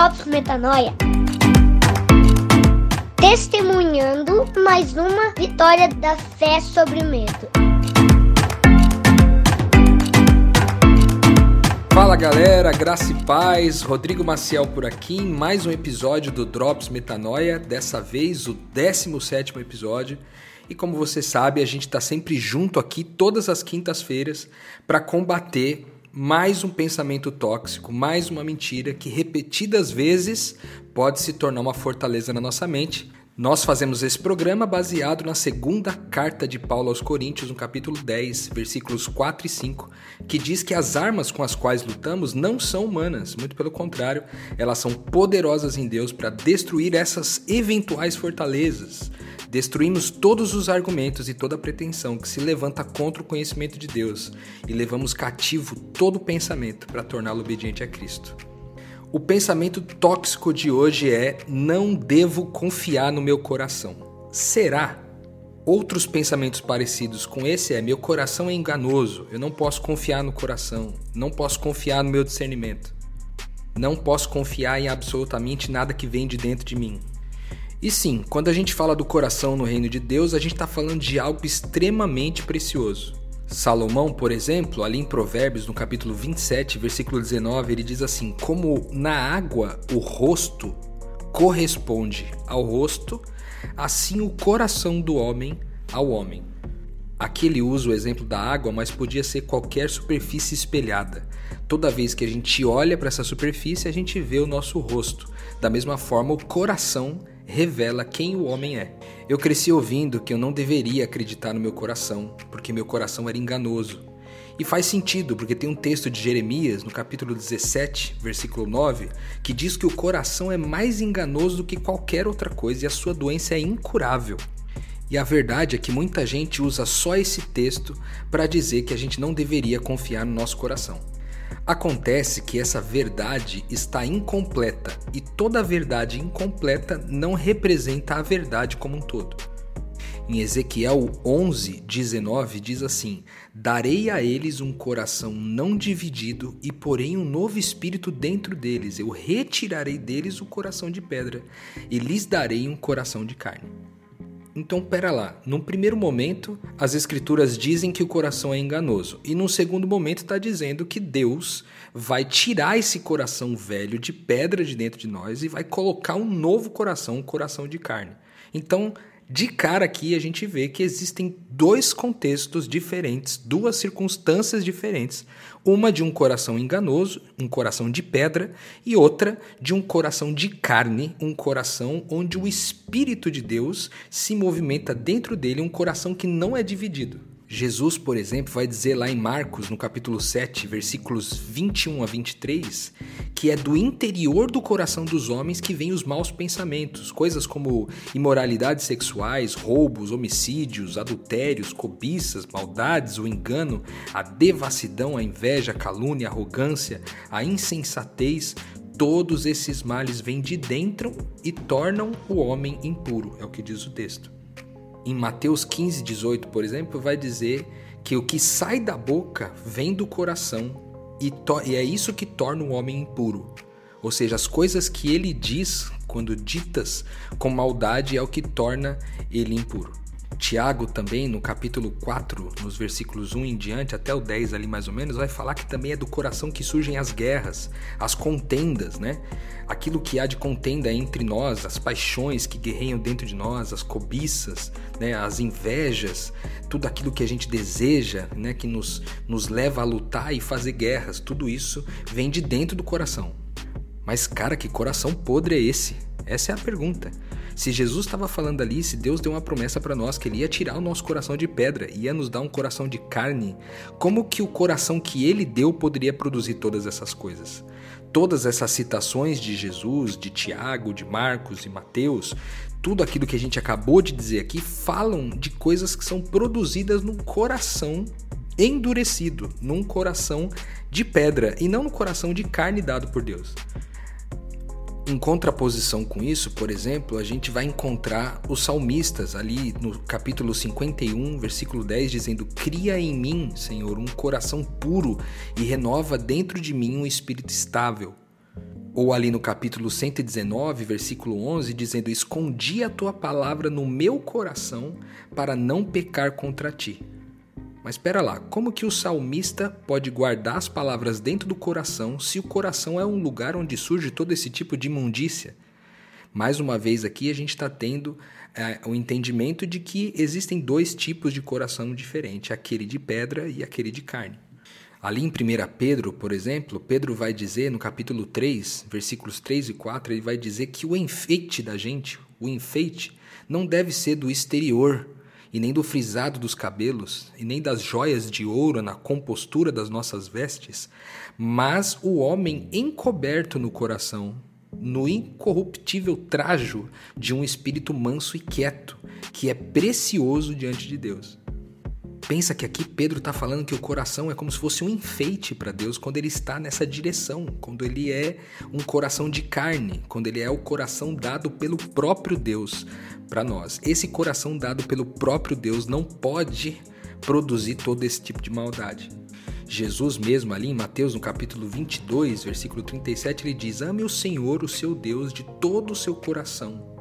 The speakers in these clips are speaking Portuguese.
Drops Metanoia. Testemunhando mais uma vitória da fé sobre o medo. Fala galera, graça e paz, Rodrigo Maciel por aqui em mais um episódio do Drops Metanoia, dessa vez o 17 episódio. E como você sabe, a gente está sempre junto aqui todas as quintas-feiras para combater mais um pensamento tóxico, mais uma mentira que repetidas vezes pode se tornar uma fortaleza na nossa mente. Nós fazemos esse programa baseado na segunda carta de Paulo aos Coríntios, no capítulo 10, versículos 4 e 5, que diz que as armas com as quais lutamos não são humanas, muito pelo contrário, elas são poderosas em Deus para destruir essas eventuais fortalezas. Destruímos todos os argumentos e toda pretensão que se levanta contra o conhecimento de Deus e levamos cativo todo pensamento para torná-lo obediente a Cristo. O pensamento tóxico de hoje é: não devo confiar no meu coração. Será? Outros pensamentos parecidos com esse é: meu coração é enganoso, eu não posso confiar no coração, não posso confiar no meu discernimento, não posso confiar em absolutamente nada que vem de dentro de mim. E sim, quando a gente fala do coração no reino de Deus, a gente está falando de algo extremamente precioso. Salomão, por exemplo, ali em Provérbios, no capítulo 27, versículo 19, ele diz assim: Como na água o rosto corresponde ao rosto, assim o coração do homem ao homem. Aqui ele usa o exemplo da água, mas podia ser qualquer superfície espelhada. Toda vez que a gente olha para essa superfície, a gente vê o nosso rosto. Da mesma forma, o coração revela quem o homem é. Eu cresci ouvindo que eu não deveria acreditar no meu coração, porque meu coração era enganoso. E faz sentido, porque tem um texto de Jeremias, no capítulo 17, versículo 9, que diz que o coração é mais enganoso do que qualquer outra coisa e a sua doença é incurável. E a verdade é que muita gente usa só esse texto para dizer que a gente não deveria confiar no nosso coração. Acontece que essa verdade está incompleta e toda verdade incompleta não representa a verdade como um todo. Em Ezequiel 11, 19 diz assim: Darei a eles um coração não dividido e porém um novo espírito dentro deles. Eu retirarei deles o coração de pedra e lhes darei um coração de carne. Então, pera lá. Num primeiro momento, as escrituras dizem que o coração é enganoso, e num segundo momento está dizendo que Deus vai tirar esse coração velho de pedra de dentro de nós e vai colocar um novo coração, um coração de carne. Então, de cara aqui a gente vê que existem dois contextos diferentes, duas circunstâncias diferentes. Uma de um coração enganoso, um coração de pedra, e outra de um coração de carne, um coração onde o Espírito de Deus se movimenta dentro dele, um coração que não é dividido. Jesus, por exemplo, vai dizer lá em Marcos, no capítulo 7, versículos 21 a 23, que é do interior do coração dos homens que vêm os maus pensamentos, coisas como imoralidades sexuais, roubos, homicídios, adultérios, cobiças, maldades, o engano, a devassidão, a inveja, a calúnia, a arrogância, a insensatez. Todos esses males vêm de dentro e tornam o homem impuro, é o que diz o texto em Mateus 15, 18, por exemplo, vai dizer que o que sai da boca vem do coração e, e é isso que torna o homem impuro. Ou seja, as coisas que ele diz, quando ditas com maldade, é o que torna ele impuro. Tiago também, no capítulo 4, nos versículos 1 em diante, até o 10 ali mais ou menos, vai falar que também é do coração que surgem as guerras, as contendas, né? Aquilo que há de contenda entre nós, as paixões que guerreiam dentro de nós, as cobiças, né? as invejas, tudo aquilo que a gente deseja, né? que nos, nos leva a lutar e fazer guerras, tudo isso vem de dentro do coração. Mas, cara, que coração podre é esse? Essa é a pergunta. Se Jesus estava falando ali, se Deus deu uma promessa para nós que ele ia tirar o nosso coração de pedra, ia nos dar um coração de carne, como que o coração que ele deu poderia produzir todas essas coisas? Todas essas citações de Jesus, de Tiago, de Marcos e Mateus, tudo aquilo que a gente acabou de dizer aqui falam de coisas que são produzidas no coração endurecido, num coração de pedra e não no coração de carne dado por Deus. Em contraposição com isso, por exemplo, a gente vai encontrar os salmistas ali no capítulo 51, versículo 10, dizendo: Cria em mim, Senhor, um coração puro e renova dentro de mim um espírito estável. Ou ali no capítulo 119, versículo 11, dizendo: Escondi a tua palavra no meu coração para não pecar contra ti. Mas espera lá, como que o salmista pode guardar as palavras dentro do coração se o coração é um lugar onde surge todo esse tipo de imundícia? Mais uma vez aqui a gente está tendo é, o entendimento de que existem dois tipos de coração diferente, aquele de pedra e aquele de carne. Ali em 1 Pedro, por exemplo, Pedro vai dizer no capítulo 3, versículos 3 e 4, ele vai dizer que o enfeite da gente, o enfeite, não deve ser do exterior, e nem do frisado dos cabelos, e nem das joias de ouro na compostura das nossas vestes, mas o homem encoberto no coração, no incorruptível trajo de um espírito manso e quieto, que é precioso diante de Deus. Pensa que aqui Pedro está falando que o coração é como se fosse um enfeite para Deus quando ele está nessa direção, quando ele é um coração de carne, quando ele é o coração dado pelo próprio Deus para nós. Esse coração dado pelo próprio Deus não pode produzir todo esse tipo de maldade. Jesus mesmo ali em Mateus no capítulo 22, versículo 37, ele diz: "Ame o Senhor, o seu Deus, de todo o seu coração,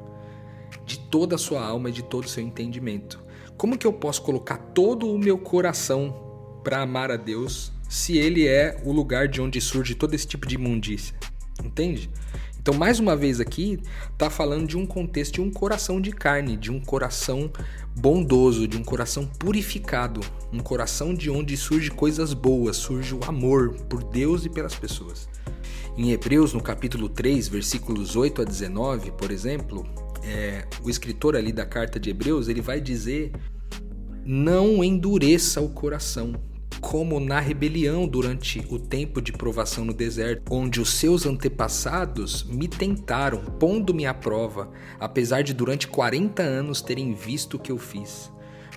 de toda a sua alma e de todo o seu entendimento." Como que eu posso colocar todo o meu coração para amar a Deus se ele é o lugar de onde surge todo esse tipo de imundícia? Entende? Então, mais uma vez aqui, está falando de um contexto de um coração de carne, de um coração bondoso, de um coração purificado, um coração de onde surge coisas boas, surge o amor por Deus e pelas pessoas. Em Hebreus, no capítulo 3, versículos 8 a 19, por exemplo, é, o escritor ali da carta de Hebreus, ele vai dizer: Não endureça o coração, como na rebelião durante o tempo de provação no deserto, onde os seus antepassados me tentaram, pondo-me à prova, apesar de durante 40 anos terem visto o que eu fiz.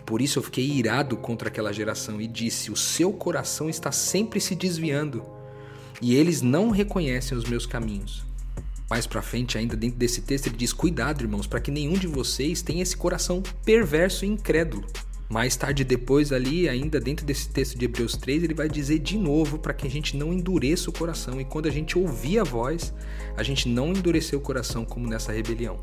Por isso eu fiquei irado contra aquela geração e disse: O seu coração está sempre se desviando, e eles não reconhecem os meus caminhos. Mais para frente, ainda dentro desse texto, ele diz: Cuidado, irmãos, para que nenhum de vocês tenha esse coração perverso e incrédulo mais tarde, depois, ali, ainda dentro desse texto de Hebreus 3, ele vai dizer de novo para que a gente não endureça o coração. E quando a gente ouvir a voz, a gente não endurecer o coração como nessa rebelião.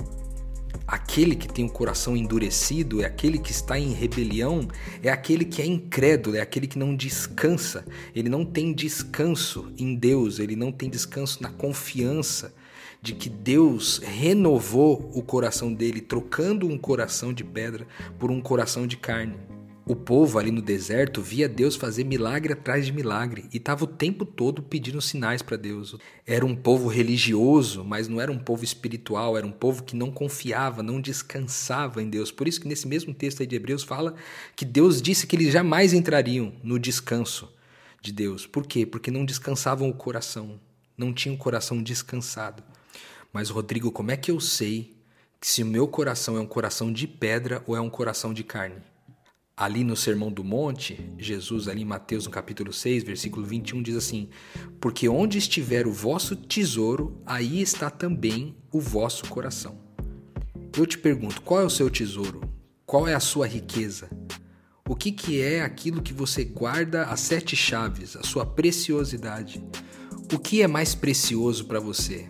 Aquele que tem o coração endurecido é aquele que está em rebelião, é aquele que é incrédulo, é aquele que não descansa. Ele não tem descanso em Deus, ele não tem descanso na confiança de que Deus renovou o coração dele, trocando um coração de pedra por um coração de carne. O povo ali no deserto via Deus fazer milagre atrás de milagre e estava o tempo todo pedindo sinais para Deus. Era um povo religioso, mas não era um povo espiritual, era um povo que não confiava, não descansava em Deus. Por isso que nesse mesmo texto aí de Hebreus fala que Deus disse que eles jamais entrariam no descanso de Deus. Por quê? Porque não descansavam o coração, não tinham o coração descansado. Mas, Rodrigo, como é que eu sei se o meu coração é um coração de pedra ou é um coração de carne? Ali no Sermão do Monte, Jesus, ali em Mateus, no capítulo 6, versículo 21, diz assim: Porque onde estiver o vosso tesouro, aí está também o vosso coração. Eu te pergunto, qual é o seu tesouro? Qual é a sua riqueza? O que, que é aquilo que você guarda as sete chaves, a sua preciosidade? O que é mais precioso para você?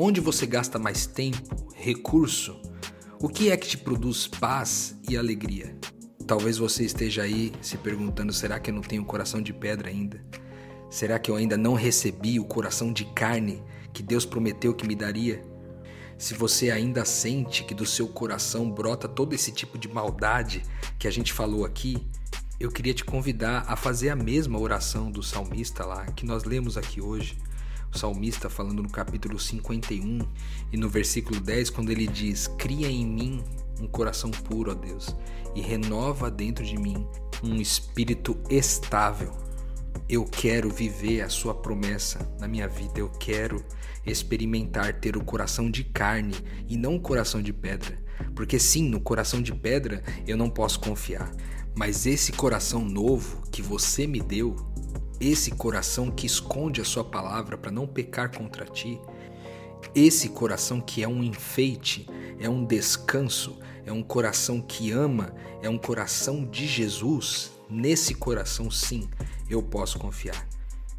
Onde você gasta mais tempo, recurso? O que é que te produz paz e alegria? Talvez você esteja aí se perguntando: será que eu não tenho coração de pedra ainda? Será que eu ainda não recebi o coração de carne que Deus prometeu que me daria? Se você ainda sente que do seu coração brota todo esse tipo de maldade que a gente falou aqui, eu queria te convidar a fazer a mesma oração do salmista lá que nós lemos aqui hoje o salmista falando no capítulo 51 e no versículo 10, quando ele diz: Cria em mim um coração puro, ó Deus, e renova dentro de mim um espírito estável. Eu quero viver a sua promessa na minha vida, eu quero experimentar ter o coração de carne e não o coração de pedra. Porque sim, no coração de pedra eu não posso confiar, mas esse coração novo que você me deu, esse coração que esconde a sua palavra para não pecar contra ti, esse coração que é um enfeite, é um descanso, é um coração que ama, é um coração de Jesus, nesse coração sim eu posso confiar.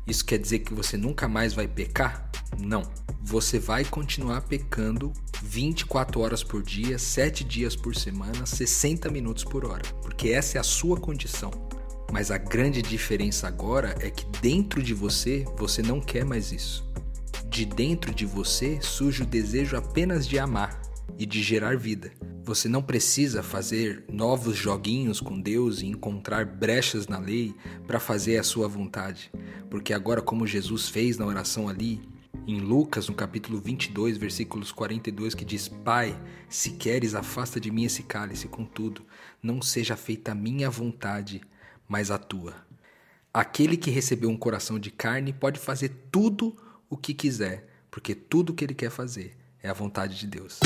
Isso quer dizer que você nunca mais vai pecar? Não. Você vai continuar pecando 24 horas por dia, 7 dias por semana, 60 minutos por hora, porque essa é a sua condição. Mas a grande diferença agora é que dentro de você, você não quer mais isso. De dentro de você surge o desejo apenas de amar e de gerar vida. Você não precisa fazer novos joguinhos com Deus e encontrar brechas na lei para fazer a sua vontade, porque agora, como Jesus fez na oração ali, em Lucas, no capítulo 22, versículos 42, que diz: Pai, se queres, afasta de mim esse cálice, contudo, não seja feita a minha vontade, mas a tua. Aquele que recebeu um coração de carne pode fazer tudo o que quiser, porque tudo o que ele quer fazer é a vontade de Deus.